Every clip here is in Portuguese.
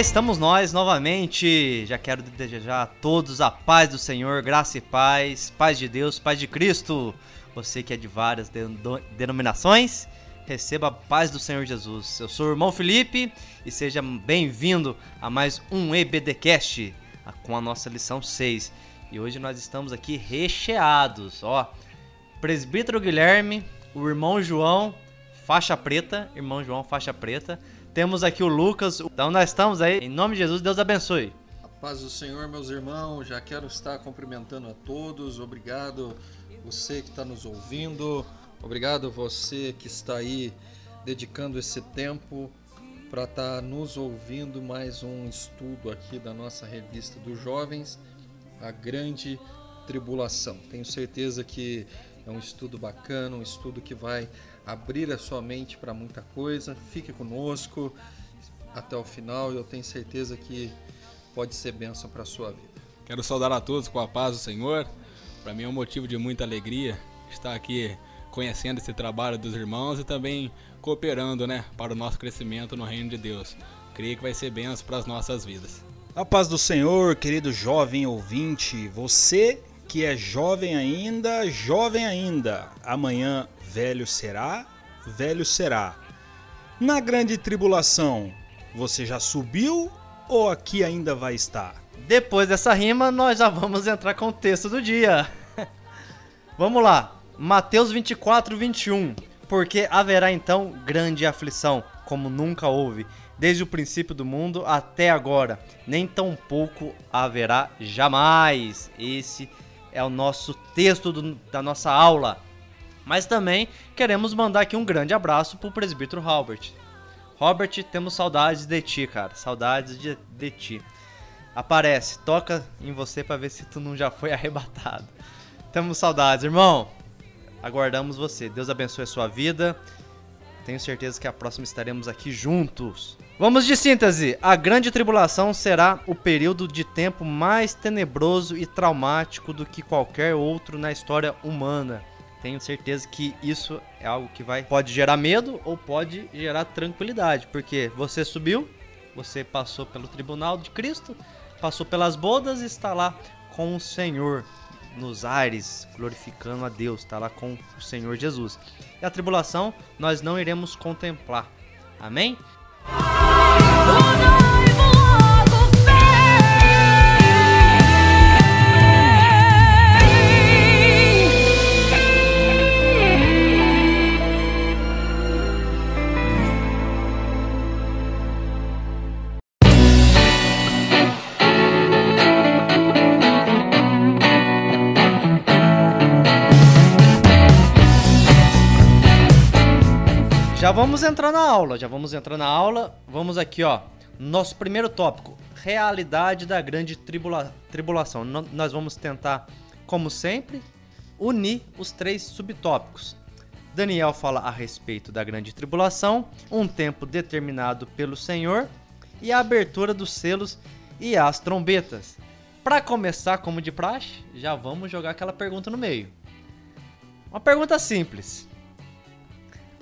estamos nós novamente. Já quero desejar a todos a paz do Senhor, graça e paz, paz de Deus, paz de Cristo. Você que é de várias denominações, receba a paz do Senhor Jesus. Eu sou o irmão Felipe e seja bem-vindo a mais um EBDcast com a nossa lição 6. E hoje nós estamos aqui recheados, ó. Presbítero Guilherme, o irmão João, faixa preta, irmão João, faixa preta. Temos aqui o Lucas. Então nós estamos aí. Em nome de Jesus, Deus abençoe. A paz do Senhor, meus irmãos. Já quero estar cumprimentando a todos. Obrigado você que está nos ouvindo. Obrigado você que está aí dedicando esse tempo para estar tá nos ouvindo mais um estudo aqui da nossa revista dos jovens, a Grande Tribulação. Tenho certeza que é um estudo bacana, um estudo que vai abrir a sua mente para muita coisa. Fique conosco até o final e eu tenho certeza que pode ser bênção para a sua vida. Quero saudar a todos com a paz do Senhor. Para mim é um motivo de muita alegria estar aqui conhecendo esse trabalho dos irmãos e também cooperando, né, para o nosso crescimento no reino de Deus. Creio que vai ser bênção para as nossas vidas. A paz do Senhor, querido jovem ouvinte, você que é jovem ainda, jovem ainda, amanhã velho será, velho será. Na grande tribulação, você já subiu ou aqui ainda vai estar? Depois dessa rima, nós já vamos entrar com o texto do dia. vamos lá. Mateus 24, 21. Porque haverá então grande aflição, como nunca houve, desde o princípio do mundo até agora, nem tão pouco haverá jamais. Esse é o nosso texto do, da nossa aula. Mas também queremos mandar aqui um grande abraço pro presbítero Robert. Robert, temos saudades de ti, cara. Saudades de, de ti. Aparece, toca em você para ver se tu não já foi arrebatado. Temos saudades, irmão. Aguardamos você. Deus abençoe a sua vida. Tenho certeza que a próxima estaremos aqui juntos. Vamos de síntese. A grande tribulação será o período de tempo mais tenebroso e traumático do que qualquer outro na história humana tenho certeza que isso é algo que vai pode gerar medo ou pode gerar tranquilidade, porque você subiu, você passou pelo tribunal de Cristo, passou pelas bodas e está lá com o Senhor nos ares, glorificando a Deus, está lá com o Senhor Jesus. E a tribulação nós não iremos contemplar. Amém? Vamos entrar na aula, já vamos entrar na aula. Vamos aqui, ó. Nosso primeiro tópico: realidade da grande tribula tribulação. Nós vamos tentar, como sempre, unir os três subtópicos. Daniel fala a respeito da grande tribulação, um tempo determinado pelo Senhor e a abertura dos selos e as trombetas. Para começar, como de praxe, já vamos jogar aquela pergunta no meio. Uma pergunta simples.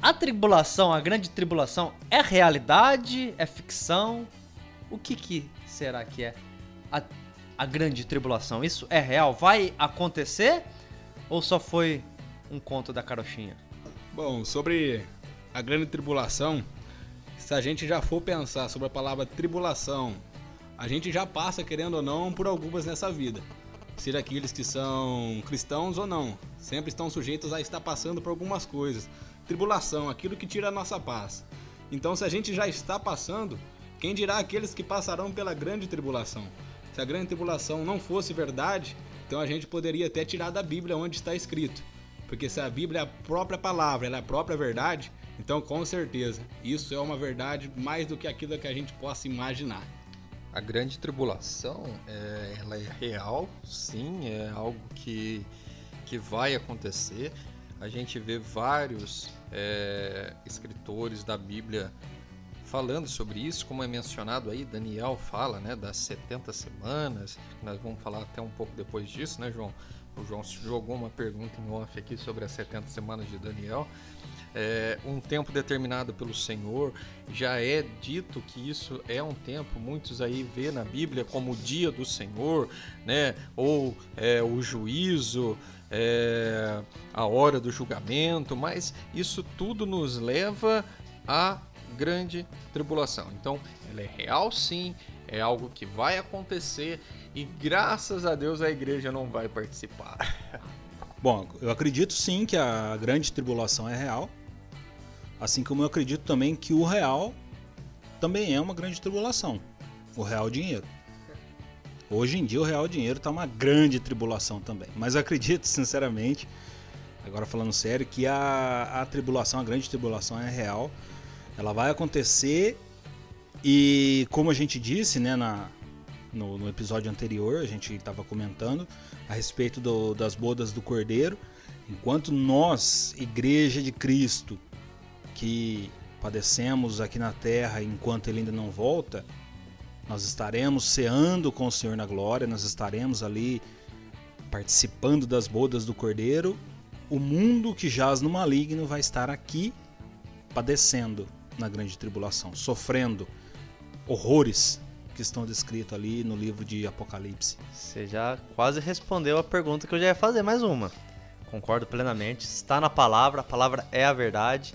A tribulação, a grande tribulação, é realidade? É ficção? O que, que será que é a, a grande tribulação? Isso é real? Vai acontecer? Ou só foi um conto da carochinha? Bom, sobre a grande tribulação, se a gente já for pensar sobre a palavra tribulação, a gente já passa, querendo ou não, por algumas nessa vida. Seja aqueles que são cristãos ou não, sempre estão sujeitos a estar passando por algumas coisas tribulação, aquilo que tira a nossa paz. Então, se a gente já está passando, quem dirá aqueles que passarão pela grande tribulação? Se a grande tribulação não fosse verdade, então a gente poderia até tirar da Bíblia onde está escrito. Porque se a Bíblia é a própria palavra, ela é a própria verdade, então com certeza isso é uma verdade mais do que aquilo que a gente possa imaginar. A grande tribulação, é, ela é real, sim, é algo que, que vai acontecer. A gente vê vários é, escritores da Bíblia falando sobre isso, como é mencionado aí, Daniel fala né, das 70 semanas, nós vamos falar até um pouco depois disso, né, João? O João jogou uma pergunta em off aqui sobre as 70 semanas de Daniel. É, um tempo determinado pelo Senhor, já é dito que isso é um tempo, muitos aí vê na Bíblia como o dia do Senhor, né? ou é, o juízo, é, a hora do julgamento, mas isso tudo nos leva à grande tribulação. Então, ela é real sim, é algo que vai acontecer e graças a Deus a igreja não vai participar. Bom, eu acredito sim que a grande tribulação é real, assim como eu acredito também que o real também é uma grande tribulação, o real dinheiro. Hoje em dia o real dinheiro está uma grande tribulação também. Mas eu acredito, sinceramente, agora falando sério, que a, a tribulação, a grande tribulação é real. Ela vai acontecer e como a gente disse né, na, no, no episódio anterior, a gente estava comentando a respeito do, das bodas do Cordeiro. Enquanto nós, Igreja de Cristo, que padecemos aqui na terra enquanto ele ainda não volta, nós estaremos ceando com o Senhor na glória, nós estaremos ali participando das bodas do Cordeiro. O mundo que jaz no maligno vai estar aqui padecendo na grande tribulação, sofrendo horrores que estão descritos ali no livro de Apocalipse. Você já quase respondeu a pergunta que eu já ia fazer, mais uma. Concordo plenamente. Está na palavra, a palavra é a verdade.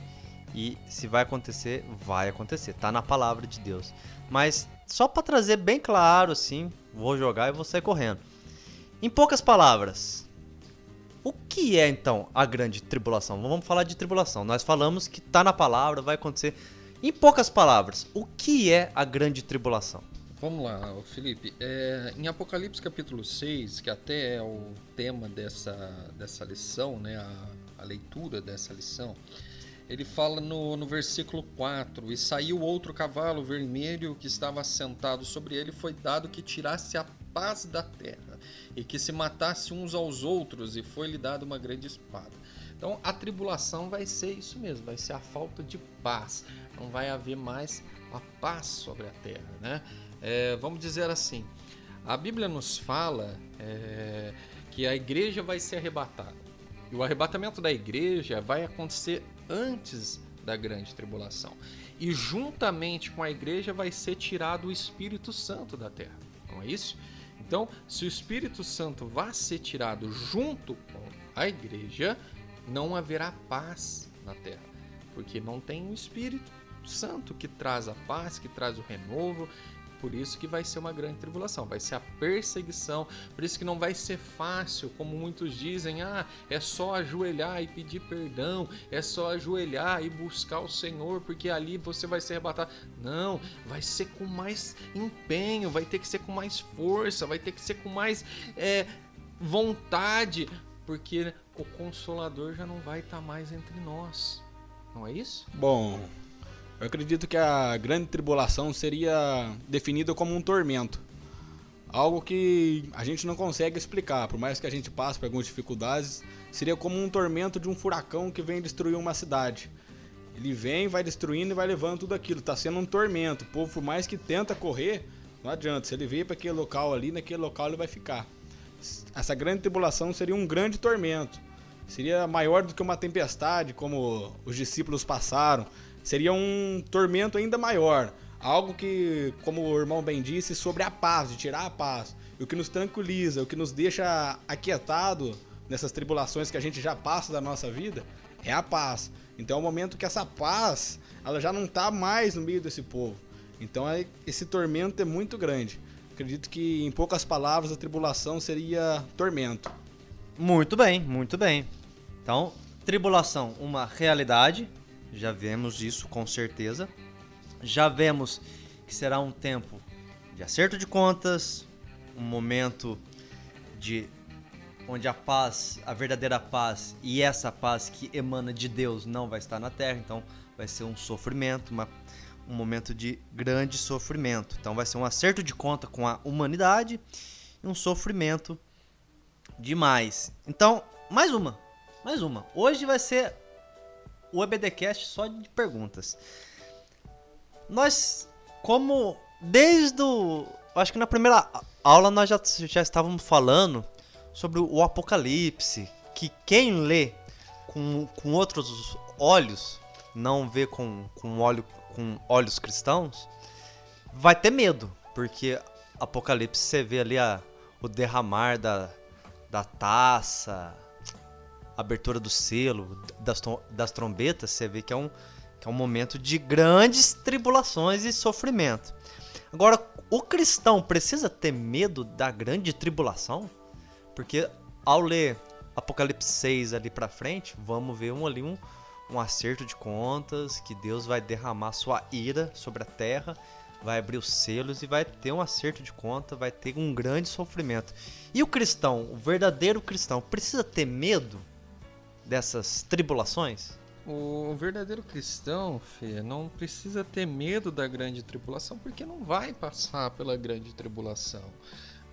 E se vai acontecer, vai acontecer. Está na palavra de Deus. Mas só para trazer bem claro, assim, vou jogar e vou sair correndo. Em poucas palavras, o que é então a grande tribulação? Vamos falar de tribulação. Nós falamos que está na palavra, vai acontecer. Em poucas palavras, o que é a grande tribulação? Vamos lá, Felipe. É, em Apocalipse capítulo 6, que até é o tema dessa, dessa lição, né, a, a leitura dessa lição, ele fala no, no versículo 4: E saiu outro cavalo vermelho que estava sentado sobre ele, foi dado que tirasse a paz da terra e que se matasse uns aos outros, e foi-lhe dada uma grande espada. Então a tribulação vai ser isso mesmo, vai ser a falta de paz. Não vai haver mais a paz sobre a terra, né? É, vamos dizer assim, a Bíblia nos fala é, que a igreja vai ser arrebatada. E o arrebatamento da igreja vai acontecer antes da grande tribulação. E juntamente com a igreja vai ser tirado o Espírito Santo da terra. Não é isso? Então, se o Espírito Santo vai ser tirado junto com a igreja, não haverá paz na terra, porque não tem o Espírito Santo que traz a paz, que traz o renovo, por isso que vai ser uma grande tribulação, vai ser a perseguição, por isso que não vai ser fácil, como muitos dizem, ah, é só ajoelhar e pedir perdão, é só ajoelhar e buscar o Senhor, porque ali você vai ser arrebatado. Não, vai ser com mais empenho, vai ter que ser com mais força, vai ter que ser com mais é, vontade, porque o Consolador já não vai estar mais entre nós. Não é isso? Bom, eu acredito que a grande tribulação seria definida como um tormento. Algo que a gente não consegue explicar, por mais que a gente passe por algumas dificuldades, seria como um tormento de um furacão que vem destruir uma cidade. Ele vem, vai destruindo e vai levando tudo aquilo. Está sendo um tormento. O povo, por mais que tenta correr, não adianta. Se ele veio para aquele local ali, naquele local ele vai ficar. Essa grande tribulação seria um grande tormento. Seria maior do que uma tempestade, como os discípulos passaram seria um tormento ainda maior. Algo que, como o irmão bem disse, sobre a paz, de tirar a paz. O que nos tranquiliza, o que nos deixa aquietado nessas tribulações que a gente já passa da nossa vida, é a paz. Então é o momento que essa paz, ela já não está mais no meio desse povo. Então é, esse tormento é muito grande. Acredito que, em poucas palavras, a tribulação seria tormento. Muito bem, muito bem. Então, tribulação, uma realidade, já vemos isso com certeza. Já vemos que será um tempo de acerto de contas, um momento de onde a paz, a verdadeira paz e essa paz que emana de Deus não vai estar na terra, então vai ser um sofrimento, uma, um momento de grande sofrimento. Então vai ser um acerto de conta com a humanidade e um sofrimento demais. Então, mais uma, mais uma. Hoje vai ser o EBDcast só de perguntas. Nós, como desde o. Acho que na primeira aula nós já, já estávamos falando sobre o Apocalipse, que quem lê com, com outros olhos, não vê com, com, olho, com olhos cristãos, vai ter medo, porque Apocalipse você vê ali a, o derramar da, da taça, abertura do selo, das, das trombetas, você vê que é, um, que é um momento de grandes tribulações e sofrimento. Agora, o cristão precisa ter medo da grande tribulação? Porque ao ler Apocalipse 6 ali pra frente, vamos ver um, ali um, um acerto de contas, que Deus vai derramar sua ira sobre a terra, vai abrir os selos e vai ter um acerto de conta, vai ter um grande sofrimento. E o cristão, o verdadeiro cristão, precisa ter medo dessas tribulações? O verdadeiro cristão, Fê, não precisa ter medo da grande tribulação, porque não vai passar pela grande tribulação.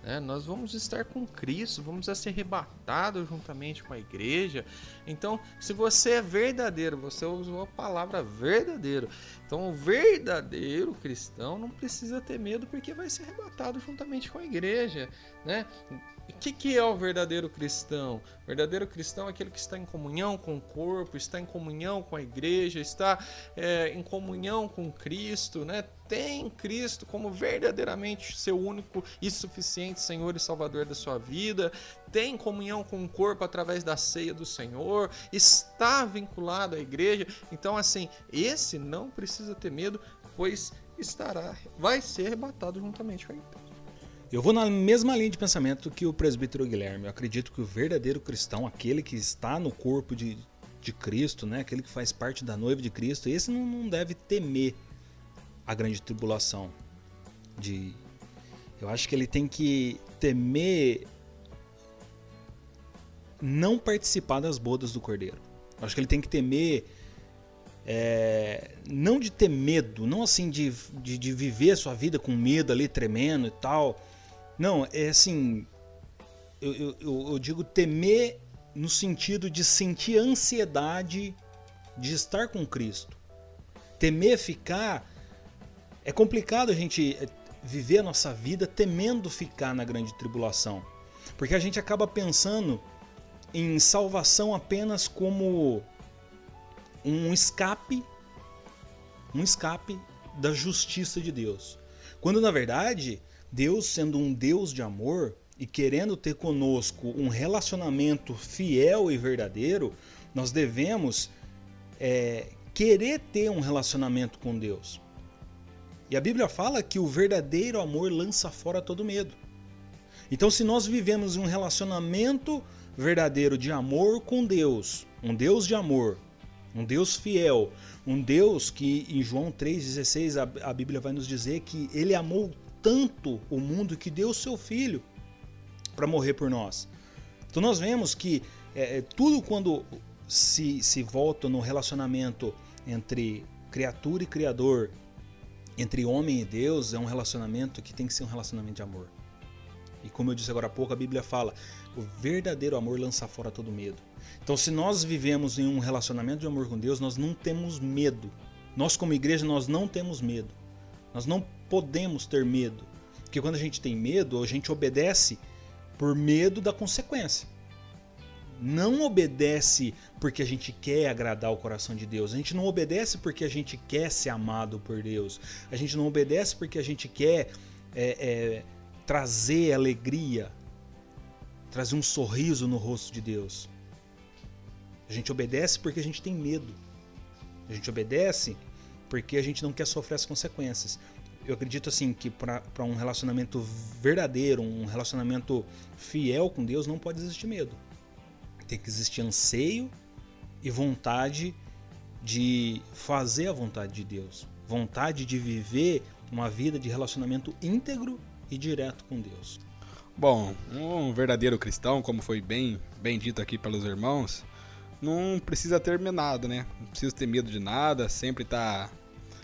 Né? Nós vamos estar com Cristo, vamos ser arrebatados juntamente com a igreja. Então, se você é verdadeiro, você usou a palavra verdadeiro. Então, o verdadeiro cristão não precisa ter medo, porque vai ser arrebatado juntamente com a igreja. Né? O que, que é o verdadeiro cristão? O verdadeiro cristão é aquele que está em comunhão com o corpo, está em comunhão com a igreja, está é, em comunhão com Cristo, né? Tem Cristo como verdadeiramente seu único e suficiente Senhor e Salvador da sua vida, tem comunhão com o corpo através da ceia do Senhor, está vinculado à igreja. Então, assim, esse não precisa ter medo, pois estará, vai ser arrebatado juntamente com a igreja. Eu vou na mesma linha de pensamento que o presbítero Guilherme. Eu acredito que o verdadeiro cristão, aquele que está no corpo de, de Cristo, né, aquele que faz parte da noiva de Cristo, esse não, não deve temer a grande tribulação. De, eu acho que ele tem que temer não participar das bodas do Cordeiro. Eu acho que ele tem que temer é, não de ter medo, não assim de, de, de, viver a sua vida com medo ali, tremendo e tal, não, é assim. Eu, eu, eu digo temer no sentido de sentir ansiedade de estar com Cristo. Temer ficar. É complicado a gente eh, viver a nossa vida temendo ficar na grande tribulação. Porque a gente acaba pensando em salvação apenas como um escape, um escape da justiça de Deus. Quando na verdade Deus, sendo um Deus de amor e querendo ter conosco um relacionamento fiel e verdadeiro, nós devemos é, querer ter um relacionamento com Deus. E a Bíblia fala que o verdadeiro amor lança fora todo medo. Então, se nós vivemos um relacionamento verdadeiro de amor com Deus, um Deus de amor, um Deus fiel, um Deus que em João 3,16 a Bíblia vai nos dizer que ele amou tanto o mundo que deu o seu filho para morrer por nós. Então nós vemos que é, é, tudo quando se, se volta no relacionamento entre criatura e criador, entre homem e Deus, é um relacionamento que tem que ser um relacionamento de amor. E como eu disse agora há pouco, a Bíblia fala: o verdadeiro amor lança fora todo medo. Então, se nós vivemos em um relacionamento de amor com Deus, nós não temos medo. Nós, como igreja, nós não temos medo. Nós não podemos ter medo. Porque quando a gente tem medo, a gente obedece por medo da consequência. Não obedece porque a gente quer agradar o coração de Deus. A gente não obedece porque a gente quer ser amado por Deus. A gente não obedece porque a gente quer é, é, trazer alegria, trazer um sorriso no rosto de Deus. A gente obedece porque a gente tem medo. A gente obedece porque a gente não quer sofrer as consequências eu acredito assim que para um relacionamento verdadeiro, um relacionamento fiel com Deus, não pode existir medo. Tem que existir anseio e vontade de fazer a vontade de Deus, vontade de viver uma vida de relacionamento íntegro e direto com Deus. Bom, um verdadeiro cristão, como foi bem, bem dito aqui pelos irmãos, não precisa ter nada, né? Não precisa ter medo de nada, sempre tá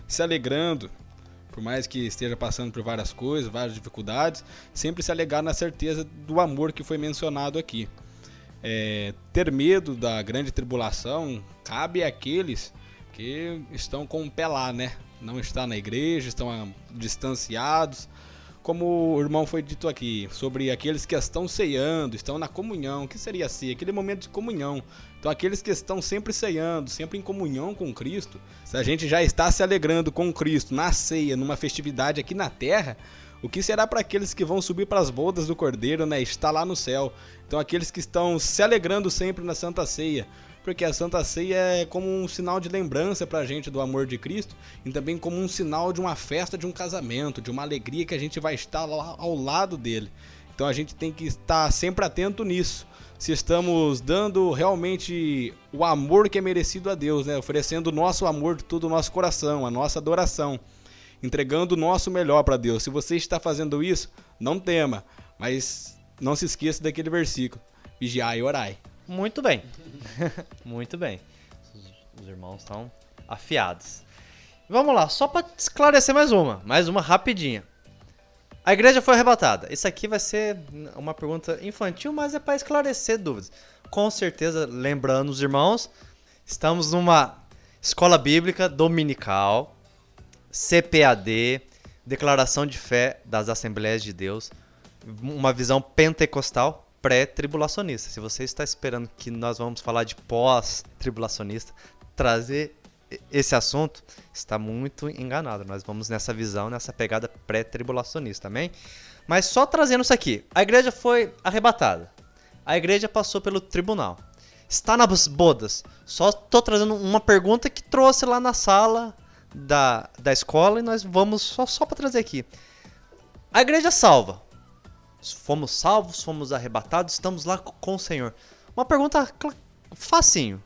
se alegrando por mais que esteja passando por várias coisas, várias dificuldades, sempre se alegar na certeza do amor que foi mencionado aqui. É, ter medo da grande tribulação cabe àqueles que estão com o pé lá, né? Não está na igreja, estão distanciados, como o irmão foi dito aqui, sobre aqueles que estão ceando, estão na comunhão, o que seria ser? Aquele momento de comunhão. Então, aqueles que estão sempre ceando, sempre em comunhão com Cristo, se a gente já está se alegrando com Cristo na ceia, numa festividade aqui na terra, o que será para aqueles que vão subir para as bodas do Cordeiro, né? Está lá no céu. Então, aqueles que estão se alegrando sempre na Santa Ceia, porque a Santa Ceia é como um sinal de lembrança para a gente do amor de Cristo e também como um sinal de uma festa, de um casamento, de uma alegria que a gente vai estar lá ao lado dele. Então a gente tem que estar sempre atento nisso. Se estamos dando realmente o amor que é merecido a Deus, né? oferecendo o nosso amor de todo o nosso coração, a nossa adoração, entregando o nosso melhor para Deus. Se você está fazendo isso, não tema, mas não se esqueça daquele versículo: vigiai e orai. Muito bem. Muito bem. Os, os irmãos estão afiados. Vamos lá, só para esclarecer mais uma, mais uma rapidinha. A igreja foi arrebatada. Isso aqui vai ser uma pergunta infantil, mas é para esclarecer dúvidas. Com certeza, lembrando os irmãos, estamos numa escola bíblica dominical, CPAD, Declaração de Fé das Assembleias de Deus, uma visão pentecostal, pré-tribulacionista. Se você está esperando que nós vamos falar de pós-tribulacionista, trazer esse assunto, está muito enganado. Nós vamos nessa visão, nessa pegada pré-tribulacionista, amém? Mas só trazendo isso aqui. A igreja foi arrebatada. A igreja passou pelo tribunal. Está nas bodas. Só estou trazendo uma pergunta que trouxe lá na sala da, da escola e nós vamos só, só para trazer aqui. A igreja salva fomos salvos, fomos arrebatados, estamos lá com o Senhor. Uma pergunta facinho.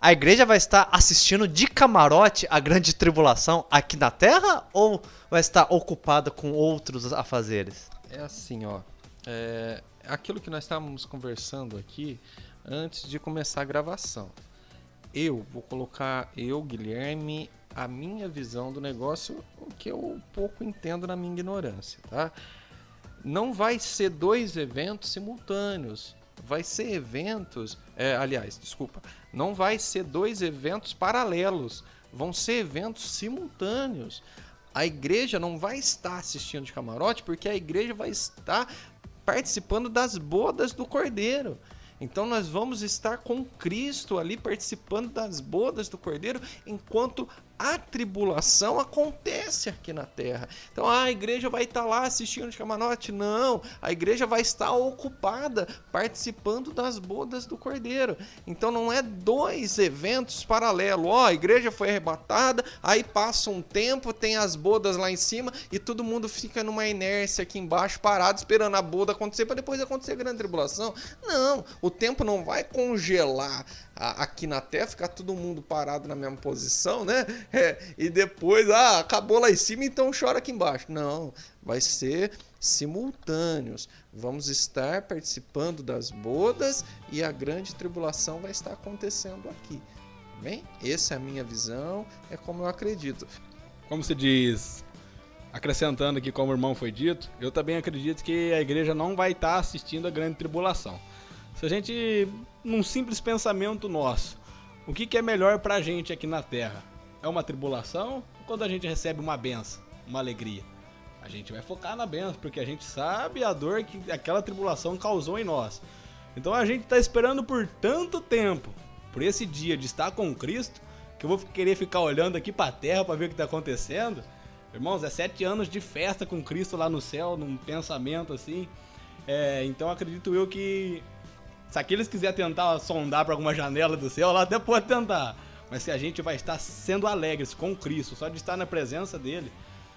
A igreja vai estar assistindo de camarote a grande tribulação aqui na terra ou vai estar ocupada com outros afazeres? É assim, ó. É aquilo que nós estávamos conversando aqui antes de começar a gravação. Eu vou colocar, eu, Guilherme, a minha visão do negócio, o que eu pouco entendo na minha ignorância, tá? não vai ser dois eventos simultâneos. Vai ser eventos. É, aliás, desculpa. Não vai ser dois eventos paralelos. Vão ser eventos simultâneos. A igreja não vai estar assistindo de camarote porque a igreja vai estar participando das bodas do cordeiro. Então nós vamos estar com Cristo ali participando das bodas do Cordeiro enquanto a tribulação acontece aqui na terra. Então ah, a igreja vai estar lá assistindo de camarote? Não, a igreja vai estar ocupada participando das bodas do Cordeiro. Então não é dois eventos paralelos. Ó, oh, a igreja foi arrebatada, aí passa um tempo, tem as bodas lá em cima e todo mundo fica numa inércia aqui embaixo parado esperando a boda acontecer para depois acontecer a grande tribulação. Não, o tempo não vai congelar aqui na Terra, ficar todo mundo parado na mesma posição, né? É, e depois, ah, acabou lá em cima, então chora aqui embaixo. Não, vai ser simultâneos. Vamos estar participando das bodas e a grande tribulação vai estar acontecendo aqui. Bem, essa é a minha visão, é como eu acredito. Como se diz, acrescentando aqui como o irmão foi dito, eu também acredito que a igreja não vai estar assistindo a grande tribulação. Se a gente, num simples pensamento nosso, o que, que é melhor pra gente aqui na Terra? É uma tribulação ou quando a gente recebe uma benção, uma alegria? A gente vai focar na benção, porque a gente sabe a dor que aquela tribulação causou em nós. Então a gente está esperando por tanto tempo, por esse dia de estar com Cristo, que eu vou querer ficar olhando aqui para a terra para ver o que está acontecendo. Irmãos, é sete anos de festa com Cristo lá no céu, num pensamento assim. É, então acredito eu que se aqueles quiserem tentar sondar para alguma janela do céu, lá até pode tentar. Mas se a gente vai estar sendo alegres com Cristo, só de estar na presença dele,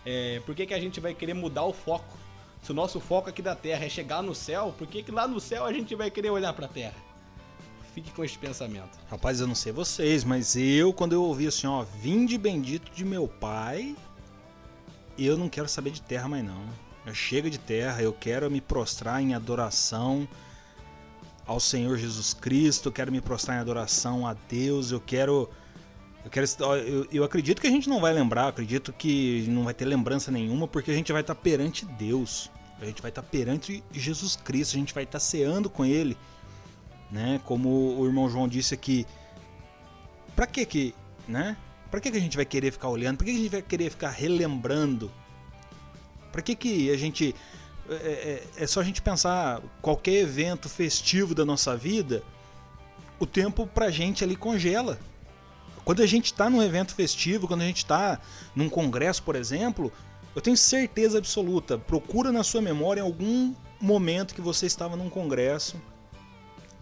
é, por que, que a gente vai querer mudar o foco? Se o nosso foco aqui da terra é chegar no céu, por que, que lá no céu a gente vai querer olhar para a terra? Fique com este pensamento. Rapaz, eu não sei vocês, mas eu, quando eu ouvi assim, ó, vinde bendito de meu pai, eu não quero saber de terra mais não. Chega de terra, eu quero me prostrar em adoração ao Senhor Jesus Cristo, eu quero me prostrar em adoração a Deus, eu quero. Eu, quero, eu, eu acredito que a gente não vai lembrar, acredito que não vai ter lembrança nenhuma, porque a gente vai estar perante Deus, a gente vai estar perante Jesus Cristo, a gente vai estar ceando com Ele, né? Como o irmão João disse aqui, para que que, né? Para que que a gente vai querer ficar olhando? Para que a gente vai querer ficar relembrando? Para que, que a gente. É, é, é, só a gente pensar qualquer evento festivo da nossa vida, o tempo pra gente ali congela. Quando a gente está num evento festivo, quando a gente está num congresso, por exemplo, eu tenho certeza absoluta, procura na sua memória algum momento que você estava num congresso,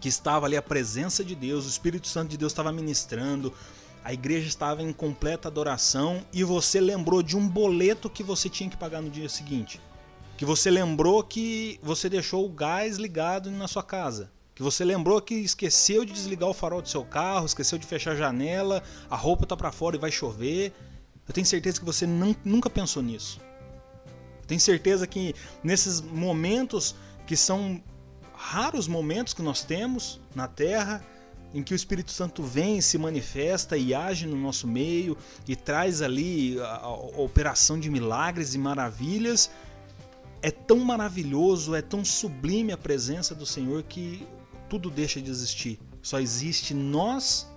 que estava ali a presença de Deus, o Espírito Santo de Deus estava ministrando, a igreja estava em completa adoração e você lembrou de um boleto que você tinha que pagar no dia seguinte. Que você lembrou que você deixou o gás ligado na sua casa. Que você lembrou que esqueceu de desligar o farol do seu carro, esqueceu de fechar a janela, a roupa está para fora e vai chover. Eu tenho certeza que você não, nunca pensou nisso. Eu tenho certeza que nesses momentos que são raros momentos que nós temos na Terra, em que o Espírito Santo vem, se manifesta e age no nosso meio e traz ali a, a, operação de milagres e maravilhas. É tão maravilhoso, é tão sublime a presença do Senhor que tudo deixa de existir. Só existe nós,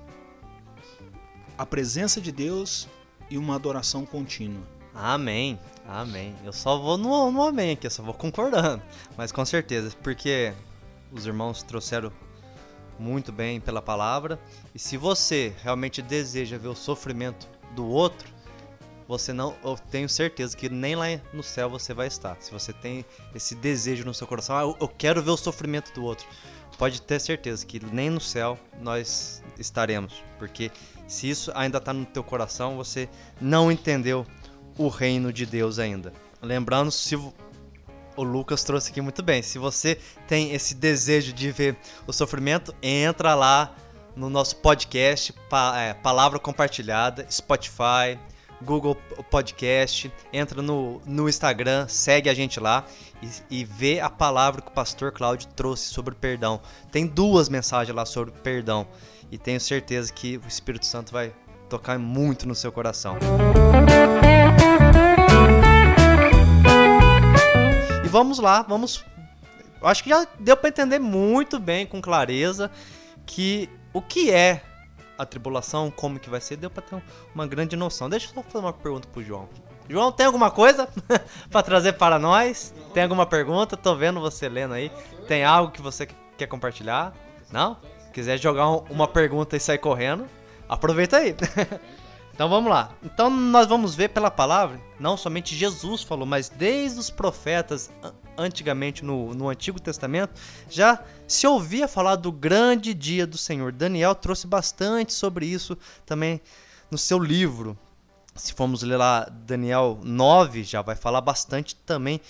a presença de Deus e uma adoração contínua. Amém, amém. Eu só vou no, no amém aqui, eu só vou concordando. Mas com certeza, porque os irmãos trouxeram muito bem pela palavra. E se você realmente deseja ver o sofrimento do outro, você não, eu tenho certeza que nem lá no céu você vai estar. Se você tem esse desejo no seu coração, ah, eu quero ver o sofrimento do outro, pode ter certeza que nem no céu nós estaremos, porque se isso ainda está no teu coração, você não entendeu o reino de Deus ainda. Lembrando, se o Lucas trouxe aqui muito bem. Se você tem esse desejo de ver o sofrimento, entra lá no nosso podcast, pa, é, Palavra Compartilhada, Spotify, Google Podcast, entra no, no Instagram, segue a gente lá e, e vê a palavra que o pastor Cláudio trouxe sobre perdão. Tem duas mensagens lá sobre perdão e tenho certeza que o Espírito Santo vai tocar muito no seu coração. vamos lá, vamos. Acho que já deu para entender muito bem, com clareza, que o que é a tribulação, como que vai ser, deu para ter uma grande noção. Deixa eu só fazer uma pergunta pro João. João, tem alguma coisa para trazer para nós? Tem alguma pergunta? Tô vendo você lendo aí. Tem algo que você quer compartilhar? Não? Quiser jogar uma pergunta e sair correndo, aproveita aí. Então vamos lá. Então nós vamos ver pela palavra, não somente Jesus falou, mas desde os profetas antigamente no, no Antigo Testamento, já se ouvia falar do grande dia do Senhor. Daniel trouxe bastante sobre isso também no seu livro. Se formos ler lá Daniel 9, já vai falar bastante também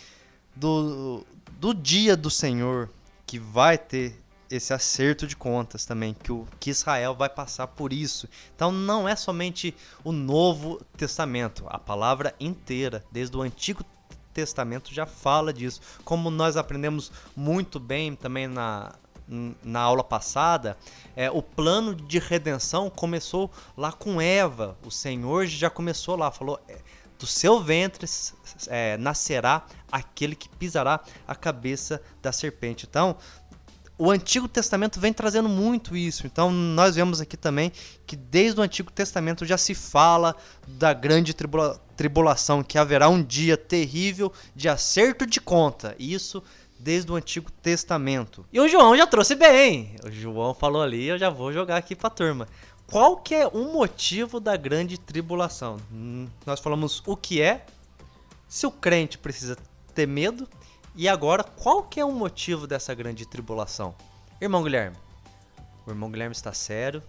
do, do dia do Senhor que vai ter esse acerto de contas também, que, o, que Israel vai passar por isso. Então não é somente o Novo Testamento, a palavra inteira, desde o Antigo Testamento já fala disso. Como nós aprendemos muito bem também na, na aula passada, é, o plano de redenção começou lá com Eva. O Senhor já começou lá, falou: é, do seu ventre é, nascerá aquele que pisará a cabeça da serpente. Então, o Antigo Testamento vem trazendo muito isso. Então, nós vemos aqui também que desde o Antigo Testamento já se fala da grande tribula tribulação, que haverá um dia terrível de acerto de conta. Isso desde o Antigo Testamento. E o João já trouxe bem. O João falou ali, eu já vou jogar aqui para turma. Qual que é o motivo da grande tribulação? Hum, nós falamos o que é, se o crente precisa ter medo e agora, qual que é o motivo dessa grande tribulação? Irmão Guilherme. O irmão Guilherme está sério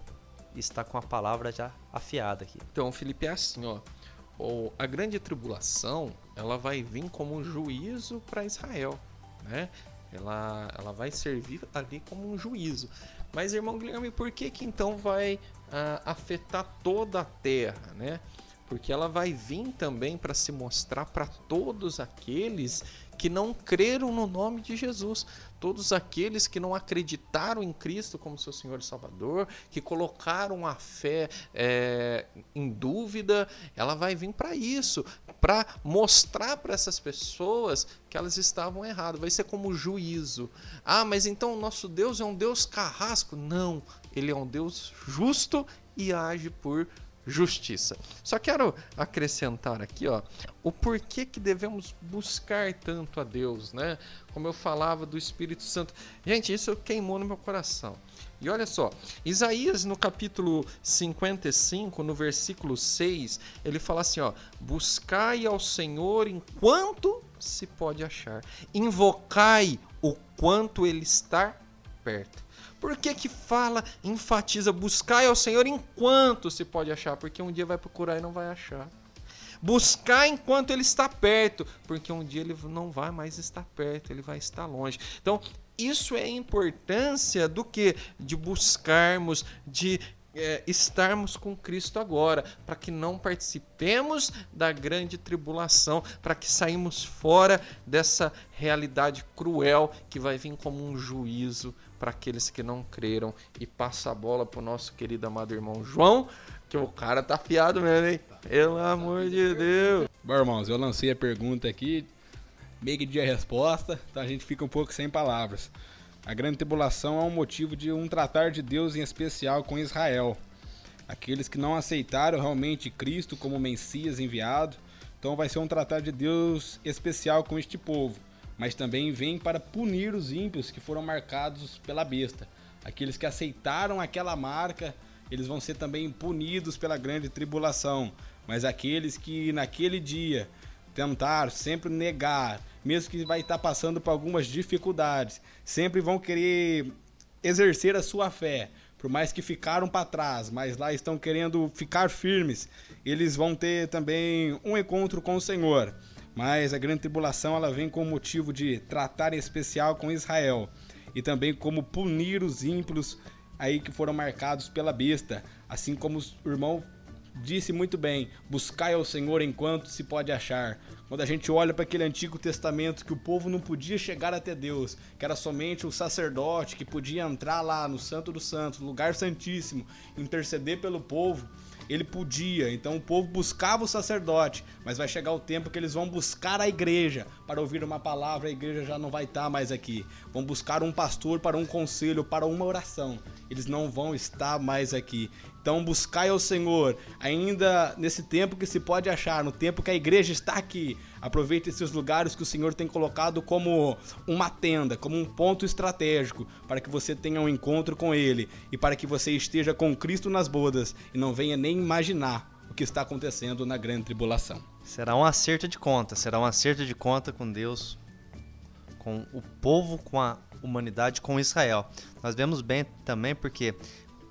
e está com a palavra já afiada aqui. Então, Felipe, é assim, ó. A grande tribulação, ela vai vir como um juízo para Israel, né? Ela, ela vai servir ali como um juízo. Mas, irmão Guilherme, por que que então vai uh, afetar toda a terra, né? Porque ela vai vir também para se mostrar para todos aqueles que não creram no nome de Jesus, todos aqueles que não acreditaram em Cristo como seu Senhor e Salvador, que colocaram a fé é, em dúvida, ela vai vir para isso, para mostrar para essas pessoas que elas estavam erradas. Vai ser como juízo. Ah, mas então o nosso Deus é um Deus carrasco? Não, ele é um Deus justo e age por justiça. Só quero acrescentar aqui, ó, o porquê que devemos buscar tanto a Deus, né? Como eu falava do Espírito Santo. Gente, isso queimou no meu coração. E olha só, Isaías no capítulo 55, no versículo 6, ele fala assim, ó: "Buscai ao Senhor enquanto se pode achar. Invocai o quanto ele está perto." Por que que fala, enfatiza, buscai ao Senhor enquanto se pode achar? Porque um dia vai procurar e não vai achar. Buscar enquanto ele está perto, porque um dia ele não vai mais estar perto, ele vai estar longe. Então, isso é a importância do que? De buscarmos, de é, estarmos com Cristo agora, para que não participemos da grande tribulação, para que saímos fora dessa realidade cruel que vai vir como um juízo para aqueles que não creram e passa a bola pro nosso querido amado irmão João, que o cara tá afiado mesmo, hein? Pelo amor de Deus. Bom, irmãos, eu lancei a pergunta aqui, meio que de resposta, então a gente fica um pouco sem palavras. A grande tribulação é um motivo de um tratar de Deus em especial com Israel. Aqueles que não aceitaram realmente Cristo como Messias enviado, então vai ser um tratar de Deus especial com este povo mas também vem para punir os ímpios que foram marcados pela besta. Aqueles que aceitaram aquela marca, eles vão ser também punidos pela grande tribulação. Mas aqueles que naquele dia tentar sempre negar, mesmo que vai estar passando por algumas dificuldades, sempre vão querer exercer a sua fé, por mais que ficaram para trás, mas lá estão querendo ficar firmes, eles vão ter também um encontro com o Senhor. Mas a grande tribulação ela vem com o motivo de tratar em especial com Israel e também como punir os ímpios aí que foram marcados pela besta, assim como o irmão disse muito bem: buscai ao Senhor enquanto se pode achar. Quando a gente olha para aquele Antigo Testamento que o povo não podia chegar até Deus, que era somente o sacerdote que podia entrar lá no Santo dos Santos, lugar santíssimo, interceder pelo povo ele podia. Então o povo buscava o sacerdote, mas vai chegar o tempo que eles vão buscar a igreja para ouvir uma palavra, a igreja já não vai estar mais aqui. Vão buscar um pastor para um conselho, para uma oração. Eles não vão estar mais aqui. Então buscai ao Senhor, ainda nesse tempo que se pode achar, no tempo que a igreja está aqui. Aproveite esses lugares que o Senhor tem colocado como uma tenda, como um ponto estratégico, para que você tenha um encontro com Ele e para que você esteja com Cristo nas bodas e não venha nem imaginar o que está acontecendo na grande tribulação. Será um acerto de conta, será um acerto de conta com Deus, com o povo, com a humanidade, com Israel. Nós vemos bem também porque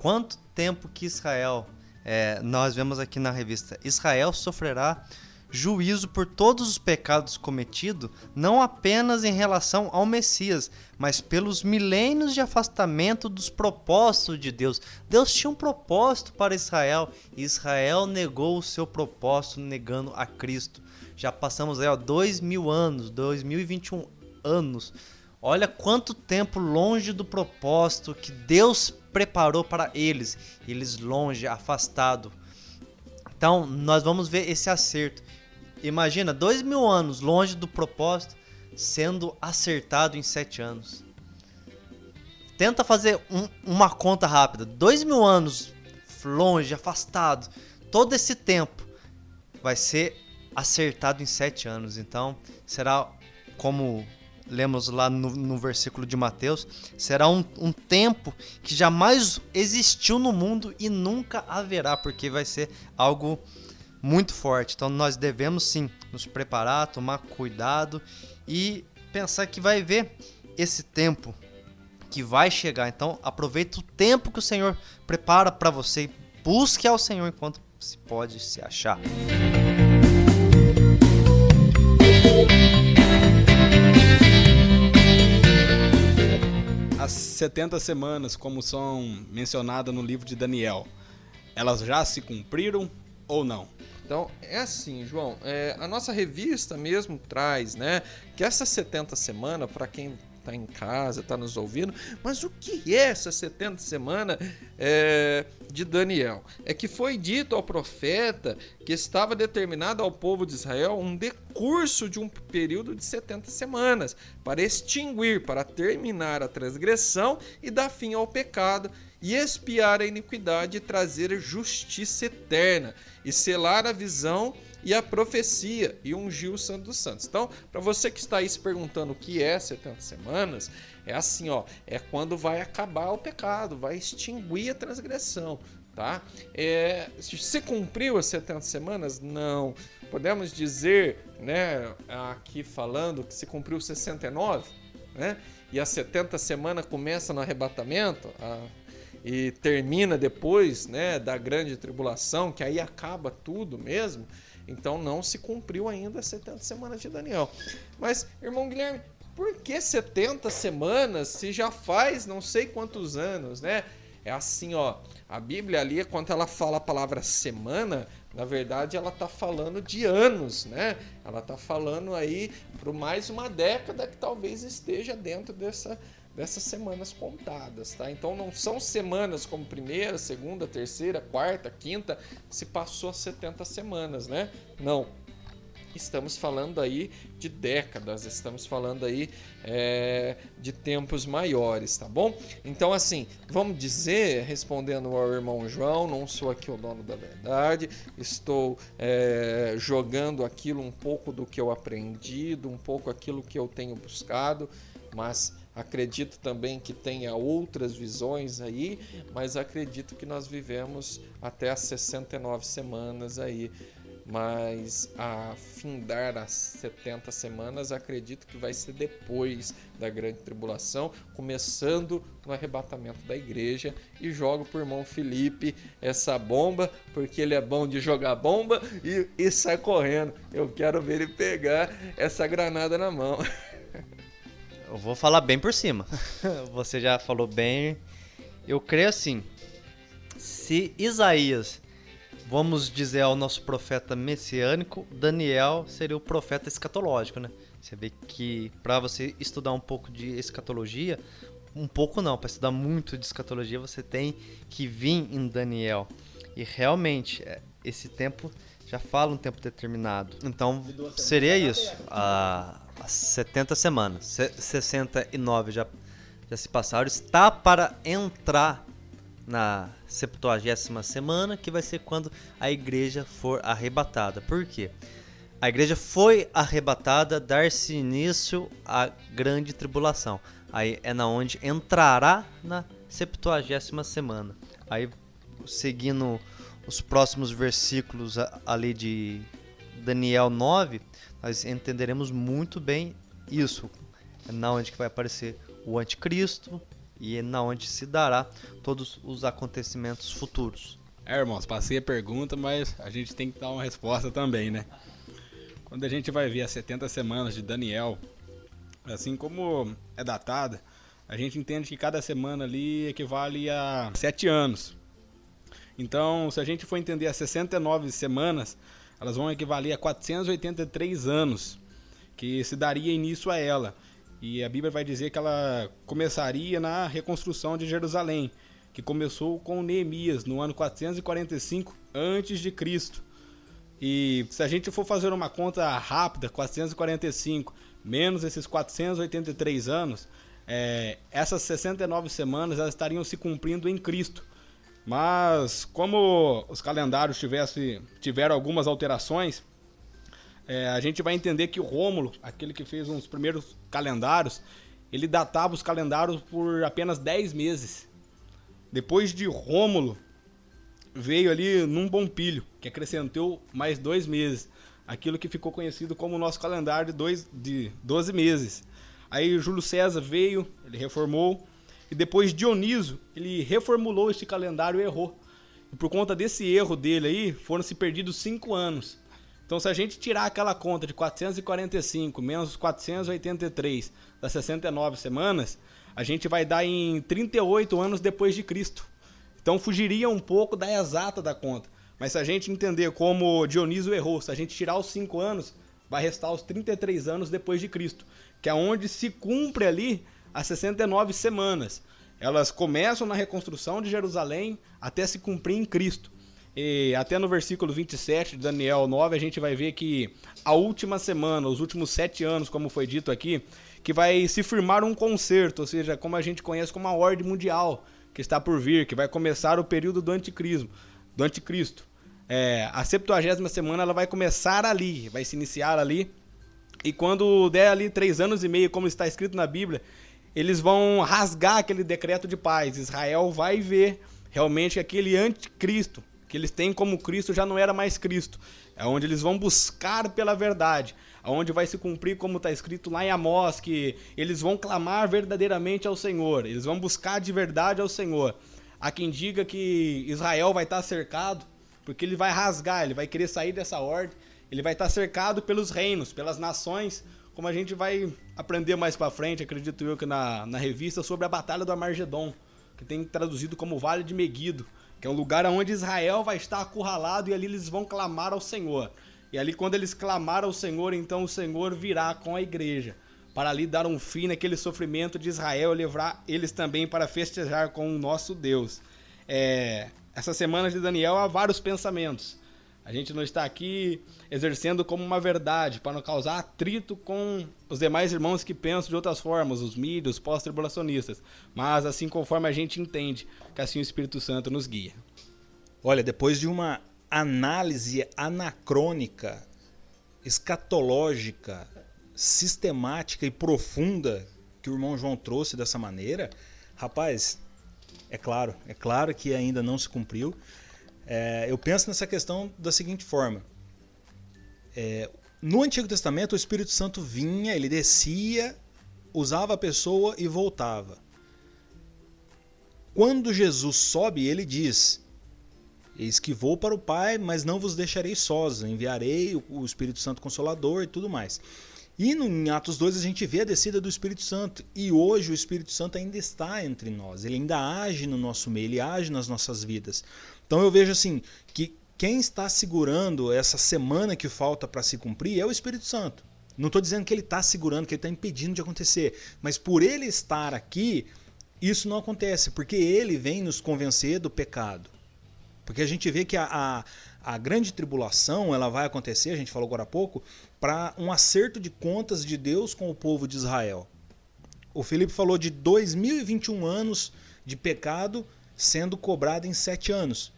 quanto tempo que Israel, é, nós vemos aqui na revista, Israel sofrerá juízo por todos os pecados cometidos, não apenas em relação ao Messias, mas pelos milênios de afastamento dos propósitos de Deus. Deus tinha um propósito para Israel e Israel negou o seu propósito, negando a Cristo. Já passamos aí, ó, dois mil anos, 2021 anos. Olha quanto tempo longe do propósito que Deus preparou para eles, eles longe, afastado. Então, nós vamos ver esse acerto. Imagina, dois mil anos longe do propósito, sendo acertado em sete anos. Tenta fazer um, uma conta rápida. Dois mil anos longe, afastado, todo esse tempo vai ser acertado em sete anos. Então, será como lemos lá no, no versículo de Mateus, será um, um tempo que jamais existiu no mundo e nunca haverá, porque vai ser algo muito forte. Então nós devemos sim nos preparar, tomar cuidado e pensar que vai ver esse tempo que vai chegar. Então aproveite o tempo que o Senhor prepara para você. Busque ao Senhor enquanto se pode se achar. As 70 semanas, como são mencionadas no livro de Daniel, elas já se cumpriram ou não? Então, é assim, João, é, a nossa revista mesmo traz, né, que essas 70 semanas, para quem está em casa, está nos ouvindo, mas o que é essa 70 semana é, de Daniel? É que foi dito ao profeta que estava determinado ao povo de Israel um decurso de um período de 70 semanas para extinguir, para terminar a transgressão e dar fim ao pecado e expiar a iniquidade e trazer justiça eterna e selar a visão e a profecia e ungir o Santo dos Santos. Então, para você que está aí se perguntando o que é 70 semanas, é assim, ó, é quando vai acabar o pecado, vai extinguir a transgressão, tá? É, se cumpriu as 70 semanas? Não. Podemos dizer, né, aqui falando que se cumpriu 69, né? E as 70 semanas começa no arrebatamento, a, e termina depois, né, da grande tribulação, que aí acaba tudo mesmo. Então não se cumpriu ainda as 70 semanas de Daniel. Mas, irmão Guilherme, por que 70 semanas se já faz não sei quantos anos, né? É assim, ó. A Bíblia ali, quando ela fala a palavra semana, na verdade ela está falando de anos, né? Ela está falando aí por mais uma década que talvez esteja dentro dessa dessas semanas contadas, tá? Então não são semanas como primeira, segunda, terceira, quarta, quinta, se passou 70 semanas, né? Não. Estamos falando aí de décadas, estamos falando aí é, de tempos maiores, tá bom? Então, assim, vamos dizer, respondendo ao irmão João, não sou aqui o dono da verdade, estou é, jogando aquilo um pouco do que eu aprendi, um pouco aquilo que eu tenho buscado, mas Acredito também que tenha outras visões aí, mas acredito que nós vivemos até as 69 semanas aí. Mas a findar as 70 semanas, acredito que vai ser depois da grande tribulação, começando no arrebatamento da igreja. E jogo por irmão Felipe essa bomba, porque ele é bom de jogar bomba e, e sai correndo. Eu quero ver ele pegar essa granada na mão. Eu vou falar bem por cima. Você já falou bem. Eu creio assim. Se Isaías, vamos dizer ao nosso profeta messiânico, Daniel seria o profeta escatológico, né? Você vê que para você estudar um pouco de escatologia, um pouco não, para estudar muito de escatologia, você tem que vir em Daniel. E realmente, é, esse tempo já fala um tempo determinado. Então, seria isso. A, 70 semanas. 69 já, já se passaram. Está para entrar na 70 semana, que vai ser quando a igreja for arrebatada. Por quê? A igreja foi arrebatada, dar-se início à grande tribulação. Aí é na onde entrará na 70 semana. Aí seguindo os próximos versículos ali de Daniel 9, nós entenderemos muito bem isso. É na onde que vai aparecer o anticristo e é na onde se dará todos os acontecimentos futuros. É, irmãos, passei a pergunta, mas a gente tem que dar uma resposta também, né? Quando a gente vai ver as 70 semanas de Daniel, assim como é datada, a gente entende que cada semana ali equivale a 7 anos. Então, se a gente for entender as 69 semanas, elas vão equivaler a 483 anos que se daria início a ela. E a Bíblia vai dizer que ela começaria na reconstrução de Jerusalém, que começou com Neemias no ano 445 antes de Cristo. E se a gente for fazer uma conta rápida, 445 menos esses 483 anos, é, essas 69 semanas elas estariam se cumprindo em Cristo. Mas como os calendários tivesse, tiveram algumas alterações, é, a gente vai entender que o Rômulo, aquele que fez uns primeiros calendários, ele datava os calendários por apenas 10 meses. Depois de Rômulo, veio ali num Pompilho, que acrescentou mais dois meses. Aquilo que ficou conhecido como o nosso calendário de, dois, de 12 meses. Aí Júlio César veio, ele reformou, e depois Dioniso, ele reformulou este calendário e errou. E por conta desse erro dele aí, foram se perdidos cinco anos. Então, se a gente tirar aquela conta de 445 menos 483 das 69 semanas, a gente vai dar em 38 anos depois de Cristo. Então, fugiria um pouco da exata da conta. Mas se a gente entender como Dioniso errou, se a gente tirar os 5 anos, vai restar os 33 anos depois de Cristo, que é onde se cumpre ali as 69 semanas. Elas começam na reconstrução de Jerusalém até se cumprir em Cristo. E até no versículo 27 de Daniel 9, a gente vai ver que a última semana, os últimos sete anos, como foi dito aqui, que vai se firmar um concerto, ou seja, como a gente conhece como a ordem mundial, que está por vir, que vai começar o período do anticristo. Do anticristo. É, a 70 semana ela vai começar ali, vai se iniciar ali. E quando der ali três anos e meio, como está escrito na Bíblia, eles vão rasgar aquele decreto de paz. Israel vai ver realmente aquele anticristo que eles têm como Cristo já não era mais Cristo. É onde eles vão buscar pela verdade, aonde vai se cumprir como está escrito lá em Amós, que eles vão clamar verdadeiramente ao Senhor, eles vão buscar de verdade ao Senhor. Há quem diga que Israel vai estar cercado, porque ele vai rasgar, ele vai querer sair dessa ordem, ele vai estar cercado pelos reinos, pelas nações, como a gente vai aprender mais para frente, acredito eu que na, na revista, sobre a Batalha do Amargedon, que tem traduzido como Vale de Meguido, que é um lugar onde Israel vai estar acurralado e ali eles vão clamar ao Senhor. E ali quando eles clamaram ao Senhor, então o Senhor virá com a igreja para ali dar um fim naquele sofrimento de Israel e levar eles também para festejar com o nosso Deus. É, essa semana de Daniel há vários pensamentos. A gente não está aqui exercendo como uma verdade para não causar atrito com os demais irmãos que pensam de outras formas, os mídios, pós-tribulacionistas, mas assim conforme a gente entende que assim o Espírito Santo nos guia. Olha, depois de uma análise anacrônica, escatológica, sistemática e profunda que o irmão João trouxe dessa maneira, rapaz, é claro, é claro que ainda não se cumpriu, é, eu penso nessa questão da seguinte forma: é, no Antigo Testamento, o Espírito Santo vinha, ele descia, usava a pessoa e voltava. Quando Jesus sobe, ele diz: Eis que vou para o Pai, mas não vos deixarei sós, enviarei o Espírito Santo Consolador e tudo mais. E no, em Atos 2 a gente vê a descida do Espírito Santo. E hoje o Espírito Santo ainda está entre nós. Ele ainda age no nosso meio, ele age nas nossas vidas. Então eu vejo assim que quem está segurando essa semana que falta para se cumprir é o Espírito Santo. Não estou dizendo que ele está segurando, que ele está impedindo de acontecer, mas por ele estar aqui, isso não acontece, porque ele vem nos convencer do pecado. Porque a gente vê que a, a, a grande tribulação ela vai acontecer, a gente falou agora há pouco, para um acerto de contas de Deus com o povo de Israel. O Felipe falou de 2021 anos de pecado sendo cobrado em sete anos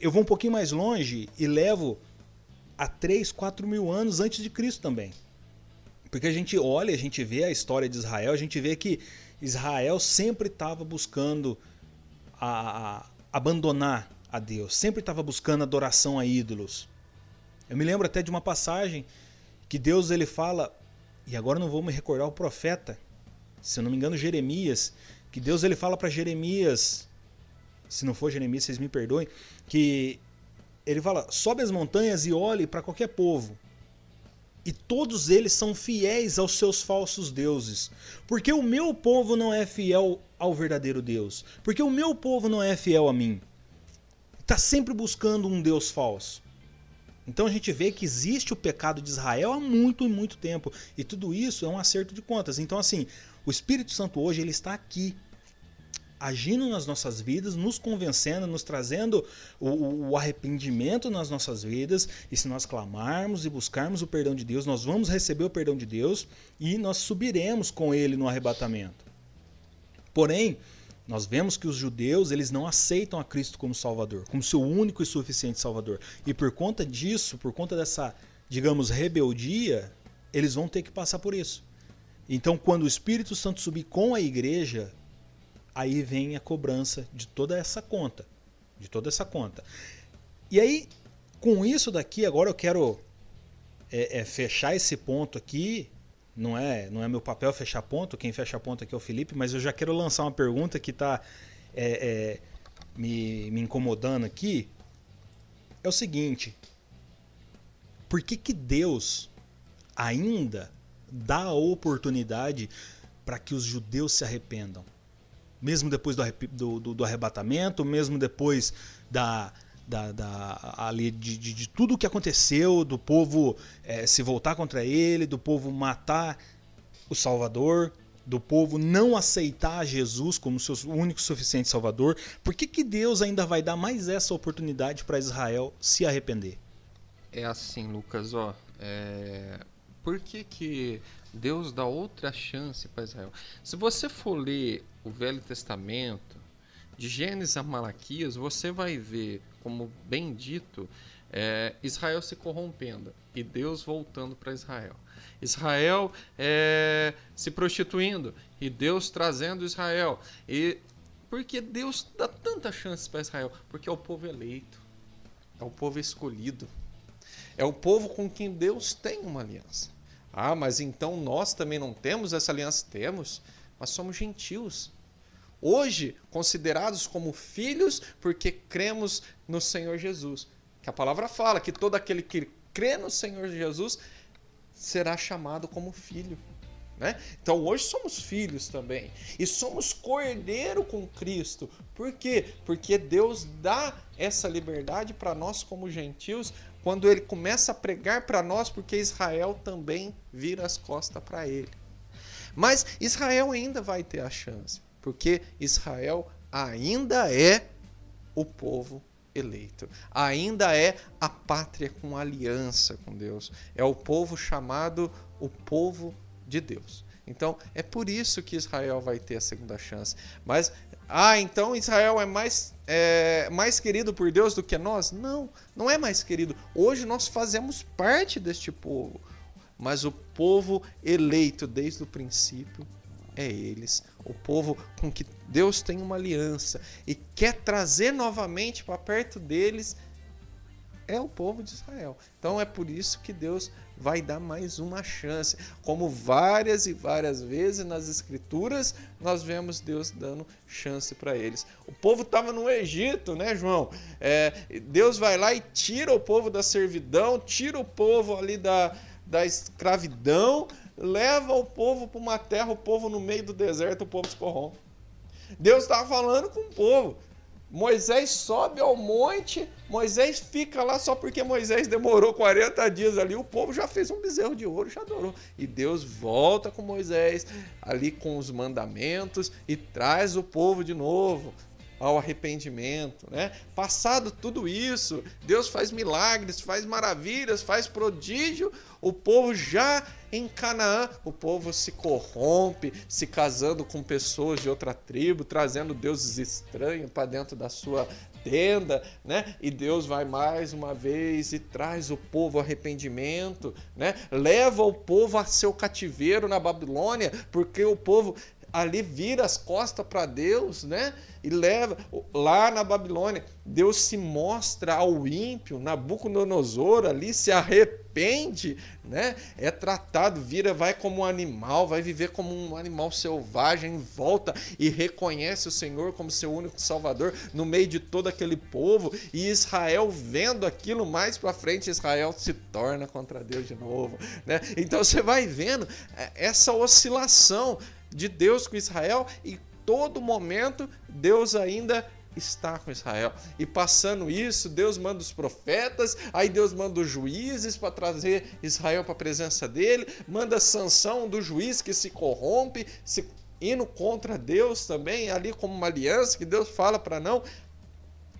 eu vou um pouquinho mais longe e levo a 3, 4 mil anos antes de Cristo também. Porque a gente olha, a gente vê a história de Israel, a gente vê que Israel sempre estava buscando a, a, abandonar a Deus, sempre estava buscando adoração a ídolos. Eu me lembro até de uma passagem que Deus ele fala, e agora não vou me recordar o profeta, se eu não me engano Jeremias, que Deus ele fala para Jeremias se não for Jeremias, vocês me perdoem, que ele fala: sobe as montanhas e olhe para qualquer povo. E todos eles são fiéis aos seus falsos deuses. Porque o meu povo não é fiel ao verdadeiro Deus. Porque o meu povo não é fiel a mim. Está sempre buscando um Deus falso. Então a gente vê que existe o pecado de Israel há muito e muito tempo. E tudo isso é um acerto de contas. Então, assim, o Espírito Santo hoje ele está aqui agindo nas nossas vidas, nos convencendo, nos trazendo o, o, arrependimento nas nossas vidas. E se nós clamarmos e buscarmos o perdão de Deus, nós vamos receber o perdão de Deus e nós subiremos com Ele no arrebatamento. Porém, nós vemos que os judeus eles não aceitam a Cristo como Salvador, como seu único e suficiente Salvador. E por conta disso, por conta dessa, digamos, rebeldia, eles vão ter que passar por isso. Então, quando o Espírito Santo subir com a igreja, aí vem a cobrança de toda essa conta. De toda essa conta. E aí, com isso daqui, agora eu quero é, é, fechar esse ponto aqui. Não é, não é meu papel fechar ponto, quem fecha ponto aqui é o Felipe, mas eu já quero lançar uma pergunta que está é, é, me, me incomodando aqui. É o seguinte: por que, que Deus ainda dá a oportunidade para que os judeus se arrependam? Mesmo depois do, do, do, do arrebatamento, mesmo depois da, da, da, ali de, de, de, tudo o que aconteceu, do povo é, se voltar contra ele, do povo matar o Salvador, do povo não aceitar Jesus como seu único suficiente Salvador, por que, que Deus ainda vai dar mais essa oportunidade para Israel se arrepender? É assim, Lucas, ó. É... Por que, que Deus dá outra chance para Israel? Se você for ler o Velho Testamento, de Gênesis a Malaquias, você vai ver, como bem dito, é, Israel se corrompendo e Deus voltando para Israel. Israel é, se prostituindo e Deus trazendo Israel. E porque Deus dá tanta chance para Israel? Porque é o povo eleito, é o povo escolhido, é o povo com quem Deus tem uma aliança. Ah, mas então nós também não temos essa aliança? Temos, mas somos gentios. Hoje, considerados como filhos, porque cremos no Senhor Jesus. Que a palavra fala que todo aquele que crê no Senhor Jesus será chamado como filho. Né? Então hoje somos filhos também e somos cordeiro com Cristo. Por quê? Porque Deus dá essa liberdade para nós como gentios quando ele começa a pregar para nós, porque Israel também vira as costas para ele. Mas Israel ainda vai ter a chance, porque Israel ainda é o povo eleito. Ainda é a pátria com aliança com Deus. É o povo chamado o povo de Deus. Então é por isso que Israel vai ter a segunda chance. Mas, ah, então Israel é mais, é, mais querido por Deus do que nós? Não, não é mais querido. Hoje nós fazemos parte deste povo. Mas o povo eleito desde o princípio é eles, o povo com que Deus tem uma aliança e quer trazer novamente para perto deles é o povo de Israel. Então é por isso que Deus vai dar mais uma chance. Como várias e várias vezes nas Escrituras, nós vemos Deus dando chance para eles. O povo estava no Egito, né, João? É, Deus vai lá e tira o povo da servidão, tira o povo ali da, da escravidão, leva o povo para uma terra, o povo no meio do deserto, o povo se corrompe. Deus estava falando com o povo. Moisés sobe ao monte, Moisés fica lá só porque Moisés demorou 40 dias ali, o povo já fez um bezerro de ouro, já adorou. E Deus volta com Moisés ali com os mandamentos e traz o povo de novo ao arrependimento, né? Passado tudo isso, Deus faz milagres, faz maravilhas, faz prodígio, o povo já em Canaã, o povo se corrompe, se casando com pessoas de outra tribo, trazendo deuses estranhos para dentro da sua tenda, né? E Deus vai mais uma vez e traz o povo arrependimento, né? Leva o povo a seu cativeiro na Babilônia, porque o povo ali vira as costas para Deus, né? E leva lá na Babilônia, Deus se mostra ao ímpio, Nabucodonosor ali se arrepende, né? É tratado, vira, vai como um animal, vai viver como um animal selvagem, volta e reconhece o Senhor como seu único Salvador no meio de todo aquele povo. E Israel vendo aquilo mais para frente, Israel se torna contra Deus de novo, né? Então você vai vendo é, essa oscilação de Deus com Israel e todo momento Deus ainda está com Israel. E passando isso, Deus manda os profetas, aí Deus manda os juízes para trazer Israel para a presença dele, manda sanção do juiz que se corrompe, se indo contra Deus também, ali como uma aliança que Deus fala para não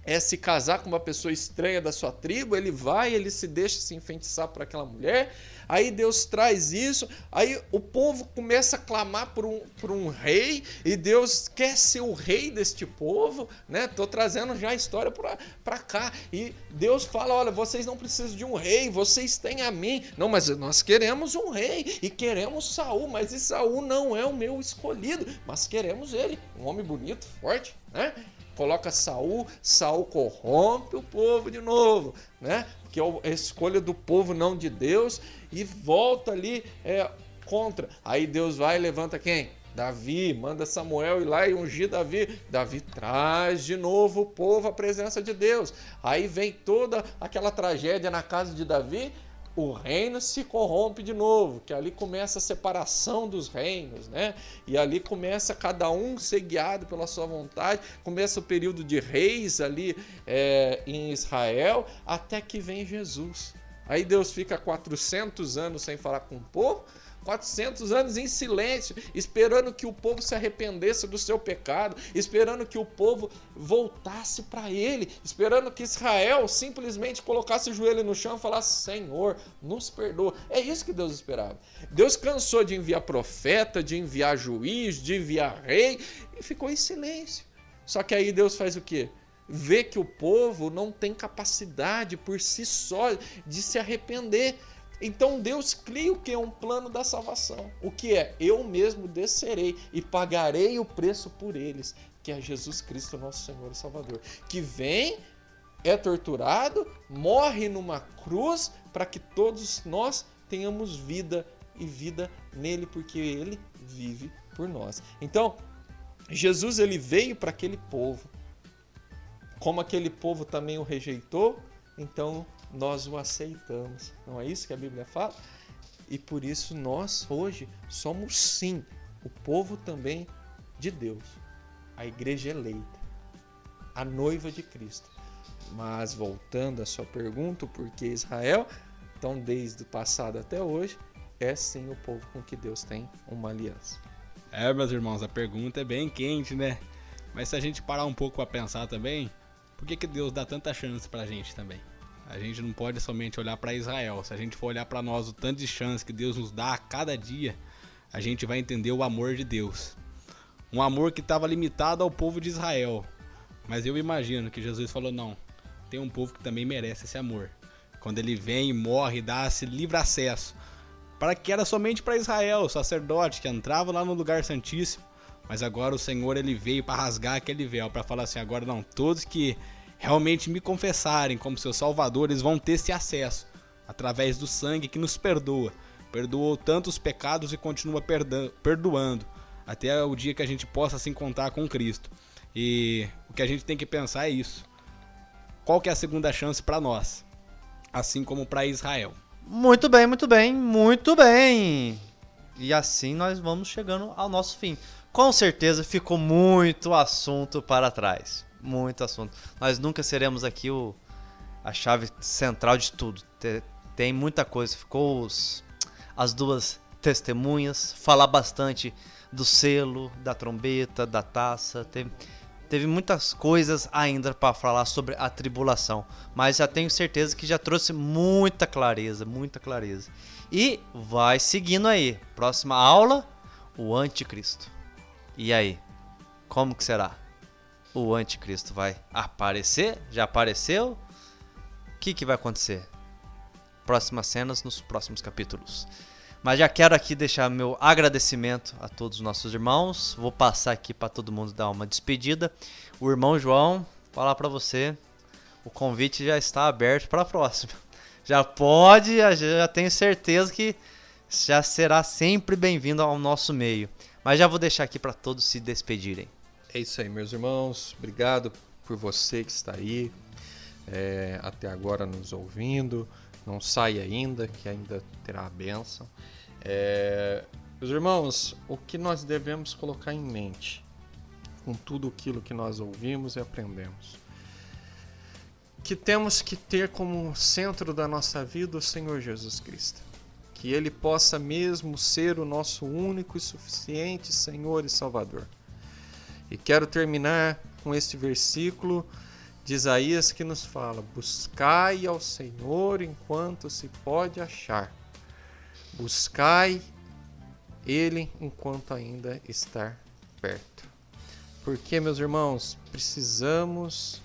é se casar com uma pessoa estranha da sua tribo, ele vai, ele se deixa se enfeitiçar por aquela mulher, aí Deus traz isso, aí o povo começa a clamar por um, por um rei, e Deus quer ser o rei deste povo, né? Tô trazendo já a história para cá, e Deus fala: olha, vocês não precisam de um rei, vocês têm a mim. Não, mas nós queremos um rei, e queremos Saul, mas esse Saul não é o meu escolhido, mas queremos ele, um homem bonito, forte, né? Coloca Saul, Saul corrompe o povo de novo, né? Que é a escolha do povo não de Deus e volta ali é, contra. Aí Deus vai e levanta quem? Davi, manda Samuel ir lá e ungir Davi. Davi traz de novo o povo à presença de Deus. Aí vem toda aquela tragédia na casa de Davi o reino se corrompe de novo, que ali começa a separação dos reinos, né? E ali começa cada um ser guiado pela sua vontade, começa o período de reis ali é, em Israel, até que vem Jesus. Aí Deus fica 400 anos sem falar com o povo, 400 anos em silêncio, esperando que o povo se arrependesse do seu pecado, esperando que o povo voltasse para ele, esperando que Israel simplesmente colocasse o joelho no chão e falasse: Senhor, nos perdoa. É isso que Deus esperava. Deus cansou de enviar profeta, de enviar juiz, de enviar rei e ficou em silêncio. Só que aí Deus faz o quê? Vê que o povo não tem capacidade por si só de se arrepender. Então Deus cria o que é um plano da salvação. O que é? Eu mesmo descerei e pagarei o preço por eles, que é Jesus Cristo, nosso Senhor e Salvador, que vem, é torturado, morre numa cruz para que todos nós tenhamos vida e vida nele, porque ele vive por nós. Então, Jesus ele veio para aquele povo. Como aquele povo também o rejeitou, então nós o aceitamos. Não é isso que a Bíblia fala? E por isso nós hoje somos sim o povo também de Deus, a igreja eleita, a noiva de Cristo. Mas voltando à sua pergunta, por que Israel? Então, desde o passado até hoje, é sim o povo com que Deus tem uma aliança. É, meus irmãos, a pergunta é bem quente, né? Mas se a gente parar um pouco para pensar também, por que, que Deus dá tanta chance pra gente também? A gente não pode somente olhar para Israel. Se a gente for olhar para nós o tanto de chance que Deus nos dá a cada dia, a gente vai entender o amor de Deus. Um amor que estava limitado ao povo de Israel. Mas eu imagino que Jesus falou: não, tem um povo que também merece esse amor. Quando ele vem morre, dá esse livre acesso para que era somente para Israel, o sacerdote que entrava lá no lugar santíssimo. Mas agora o Senhor ele veio para rasgar aquele véu, para falar assim: agora não, todos que realmente me confessarem como seu Salvador, eles vão ter esse acesso através do sangue que nos perdoa. Perdoou tantos pecados e continua perdoando até o dia que a gente possa se encontrar com Cristo. E o que a gente tem que pensar é isso. Qual que é a segunda chance para nós? Assim como para Israel. Muito bem, muito bem, muito bem. E assim nós vamos chegando ao nosso fim. Com certeza ficou muito assunto para trás. Muito assunto. Nós nunca seremos aqui o, a chave central de tudo. Tem muita coisa. Ficou os, as duas testemunhas. Falar bastante do selo, da trombeta, da taça. Tem, teve muitas coisas ainda para falar sobre a tribulação, mas já tenho certeza que já trouxe muita clareza, muita clareza. E vai seguindo aí. Próxima aula, o anticristo. E aí? Como que será? O anticristo vai aparecer? Já apareceu? O que, que vai acontecer? Próximas cenas nos próximos capítulos. Mas já quero aqui deixar meu agradecimento a todos os nossos irmãos. Vou passar aqui para todo mundo dar uma despedida. O irmão João, falar para você, o convite já está aberto para a próxima. Já pode, já tenho certeza que já será sempre bem-vindo ao nosso meio. Mas já vou deixar aqui para todos se despedirem. É isso aí, meus irmãos. Obrigado por você que está aí é, até agora nos ouvindo. Não sai ainda, que ainda terá a bênção. É, meus irmãos, o que nós devemos colocar em mente com tudo aquilo que nós ouvimos e aprendemos? Que temos que ter como centro da nossa vida o Senhor Jesus Cristo. Que Ele possa mesmo ser o nosso único e suficiente Senhor e Salvador. E quero terminar com este versículo de Isaías que nos fala: Buscai ao Senhor enquanto se pode achar Buscai Ele enquanto ainda está perto. Porque, meus irmãos, precisamos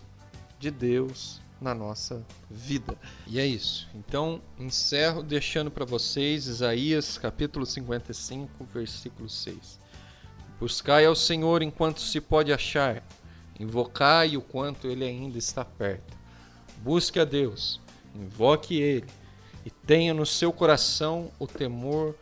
de Deus na nossa vida. E é isso. Então, encerro deixando para vocês Isaías capítulo 55, versículo 6. Buscai ao Senhor enquanto se pode achar, invocai o quanto ele ainda está perto. Busque a Deus, invoque ele e tenha no seu coração o temor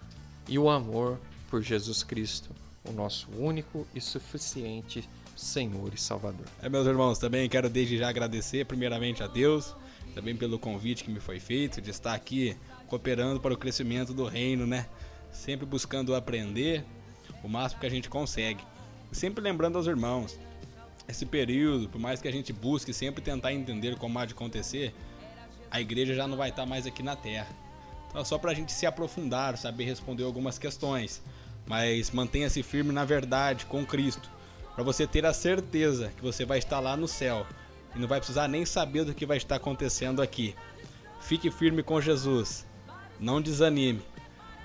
e o amor por Jesus Cristo, o nosso único e suficiente Senhor e Salvador. É, meus irmãos, também quero desde já agradecer primeiramente a Deus, também pelo convite que me foi feito de estar aqui cooperando para o crescimento do reino, né? Sempre buscando aprender o máximo que a gente consegue. sempre lembrando aos irmãos, esse período, por mais que a gente busque sempre tentar entender como há de acontecer, a igreja já não vai estar mais aqui na Terra. Então, é só para a gente se aprofundar, saber responder algumas questões, mas mantenha-se firme na verdade com Cristo, para você ter a certeza que você vai estar lá no céu e não vai precisar nem saber do que vai estar acontecendo aqui. Fique firme com Jesus, não desanime.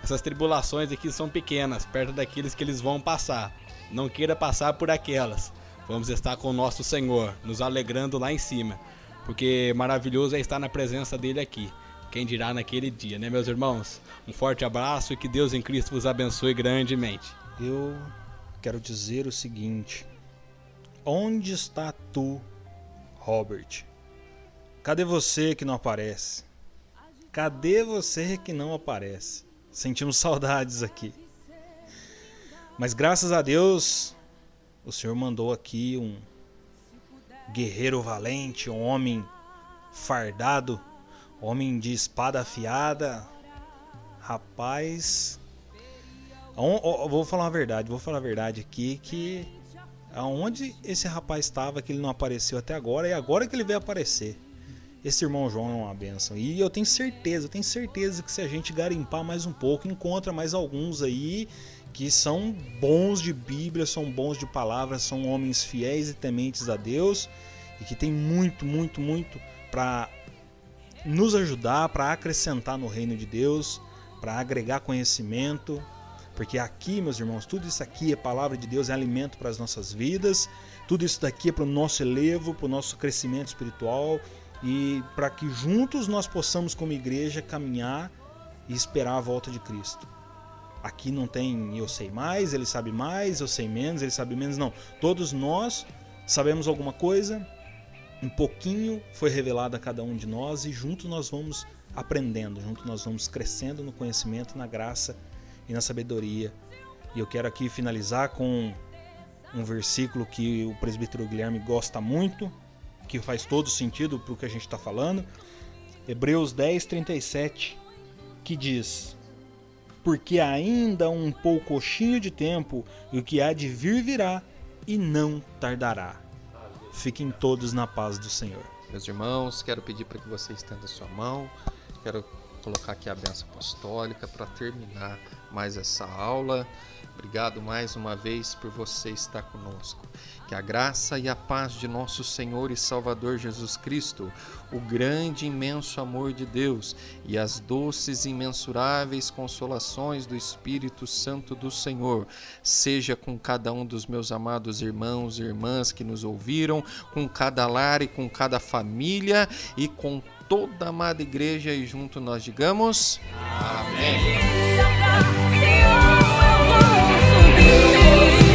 Essas tribulações aqui são pequenas, perto daqueles que eles vão passar. Não queira passar por aquelas, vamos estar com o nosso Senhor, nos alegrando lá em cima. Porque maravilhoso é estar na presença dele aqui. Quem dirá naquele dia, né, meus irmãos? Um forte abraço e que Deus em Cristo vos abençoe grandemente. Eu quero dizer o seguinte: onde está tu, Robert? Cadê você que não aparece? Cadê você que não aparece? Sentimos saudades aqui. Mas graças a Deus, o Senhor mandou aqui um guerreiro valente, um homem fardado, homem de espada afiada. Rapaz, vou falar a verdade, vou falar a verdade aqui que aonde esse rapaz estava que ele não apareceu até agora e agora que ele veio aparecer. Esse irmão João é uma benção. E eu tenho certeza, eu tenho certeza que se a gente garimpar mais um pouco, encontra mais alguns aí que são bons de Bíblia, são bons de palavras, são homens fiéis e tementes a Deus e que tem muito, muito, muito para nos ajudar, para acrescentar no reino de Deus, para agregar conhecimento, porque aqui, meus irmãos, tudo isso aqui é palavra de Deus, é alimento para as nossas vidas, tudo isso daqui é para o nosso elevo, para o nosso crescimento espiritual, e para que juntos nós possamos, como igreja, caminhar e esperar a volta de Cristo. Aqui não tem eu sei mais, ele sabe mais, eu sei menos, ele sabe menos, não. Todos nós sabemos alguma coisa, um pouquinho foi revelado a cada um de nós e juntos nós vamos aprendendo, juntos nós vamos crescendo no conhecimento, na graça e na sabedoria. E eu quero aqui finalizar com um versículo que o presbítero Guilherme gosta muito, que faz todo sentido para o que a gente está falando. Hebreus 10, 37, que diz: Porque ainda um poucochinho de tempo, e o que há de vir virá, e não tardará. Fiquem todos na paz do Senhor. Meus irmãos, quero pedir para que você estenda sua mão. Quero colocar aqui a benção apostólica para terminar mais essa aula. Obrigado mais uma vez por você estar conosco. Que a graça e a paz de nosso Senhor e Salvador Jesus Cristo, o grande e imenso amor de Deus e as doces e imensuráveis consolações do Espírito Santo do Senhor, seja com cada um dos meus amados irmãos e irmãs que nos ouviram, com cada lar e com cada família e com toda a amada igreja e junto nós digamos: Amém. Amém.